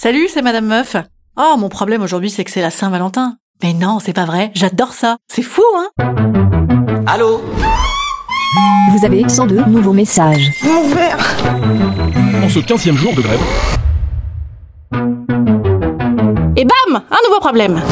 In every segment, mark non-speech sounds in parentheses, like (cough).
Salut, c'est Madame Meuf. Oh, mon problème aujourd'hui, c'est que c'est la Saint-Valentin. Mais non, c'est pas vrai, j'adore ça. C'est fou, hein? Allô? Vous avez 102 nouveaux messages. Mon verre En ce 15 jour de grève. Et bam Un nouveau problème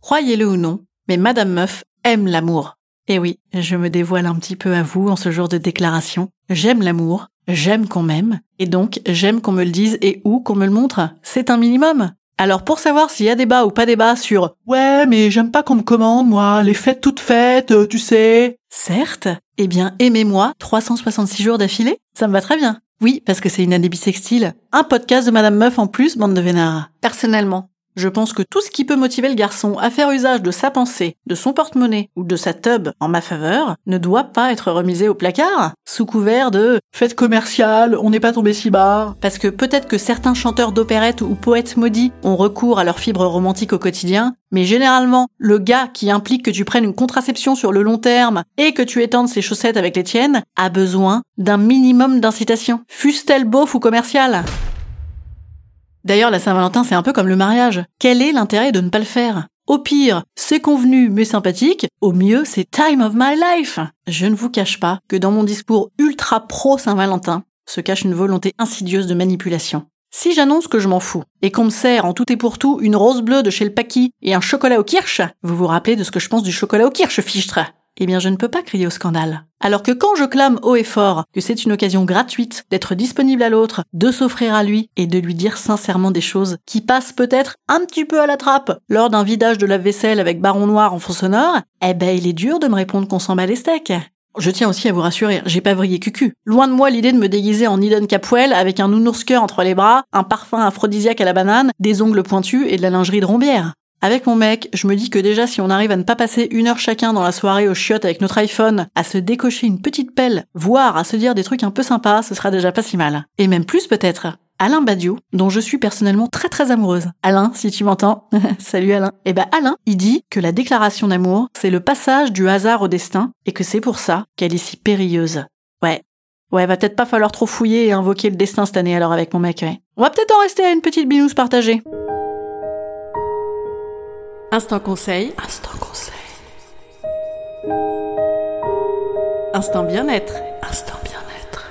Croyez-le ou non, mais Madame Meuf aime l'amour. Et oui, je me dévoile un petit peu à vous en ce jour de déclaration. J'aime l'amour, j'aime qu'on m'aime, et donc j'aime qu'on me le dise et où qu'on me le montre. C'est un minimum. Alors pour savoir s'il y a débat ou pas débat sur Ouais, mais j'aime pas qu'on me commande, moi, les fêtes toutes faites, euh, tu sais. Certes, eh bien aimez-moi 366 jours d'affilée, ça me va très bien. Oui, parce que c'est une année bisextile. Un podcast de Madame Meuf en plus, bande de vénards. Personnellement, je pense que tout ce qui peut motiver le garçon à faire usage de sa pensée, de son porte-monnaie ou de sa tub en ma faveur ne doit pas être remisé au placard sous couvert de fête commerciale, on n'est pas tombé si bas. Parce que peut-être que certains chanteurs d'opérette ou poètes maudits ont recours à leurs fibres romantiques au quotidien, mais généralement, le gars qui implique que tu prennes une contraception sur le long terme et que tu étendes ses chaussettes avec les tiennes a besoin d'un minimum d'incitation, fût-elle beauf ou commercial. D'ailleurs, la Saint-Valentin, c'est un peu comme le mariage. Quel est l'intérêt de ne pas le faire? Au pire, c'est convenu mais sympathique. Au mieux, c'est time of my life. Je ne vous cache pas que dans mon discours ultra pro Saint-Valentin se cache une volonté insidieuse de manipulation. Si j'annonce que je m'en fous et qu'on me sert en tout et pour tout une rose bleue de chez le Paki et un chocolat au kirsch, vous vous rappelez de ce que je pense du chocolat au kirsch, fichtre? Eh bien je ne peux pas crier au scandale. Alors que quand je clame haut et fort que c'est une occasion gratuite d'être disponible à l'autre, de s'offrir à lui et de lui dire sincèrement des choses qui passent peut-être un petit peu à la trappe lors d'un vidage de la vaisselle avec baron noir en fond sonore, eh ben il est dur de me répondre qu'on s'en bat les steaks. Je tiens aussi à vous rassurer, j'ai pas vrillé cucu. Loin de moi l'idée de me déguiser en Eden Capwell avec un nounours entre les bras, un parfum aphrodisiaque à la banane, des ongles pointus et de la lingerie de rombière. Avec mon mec, je me dis que déjà si on arrive à ne pas passer une heure chacun dans la soirée au chiottes avec notre iPhone, à se décocher une petite pelle, voire à se dire des trucs un peu sympas, ce sera déjà pas si mal. Et même plus peut-être. Alain Badiou, dont je suis personnellement très très amoureuse. Alain, si tu m'entends, (laughs) salut Alain. Eh ben Alain, il dit que la déclaration d'amour, c'est le passage du hasard au destin, et que c'est pour ça qu'elle est si périlleuse. Ouais. Ouais, va peut-être pas falloir trop fouiller et invoquer le destin cette année alors avec mon mec, ouais. On va peut-être en rester à une petite binousse partagée. Instant conseil. Instant conseil. Instant bien-être. Instant bien-être.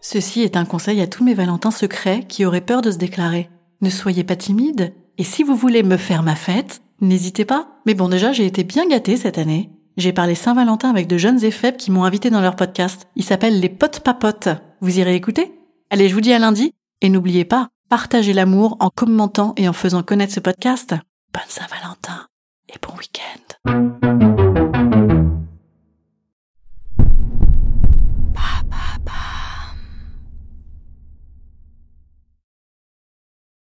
Ceci est un conseil à tous mes Valentins secrets qui auraient peur de se déclarer. Ne soyez pas timide. Et si vous voulez me faire ma fête, n'hésitez pas. Mais bon, déjà, j'ai été bien gâtée cette année. J'ai parlé Saint-Valentin avec de jeunes et faibles qui m'ont invité dans leur podcast. Il s'appelle Les Potes Papotes. Vous irez écouter? Allez, je vous dis à lundi. Et n'oubliez pas, partagez l'amour en commentant et en faisant connaître ce podcast. Bonne Saint-Valentin et bon week-end.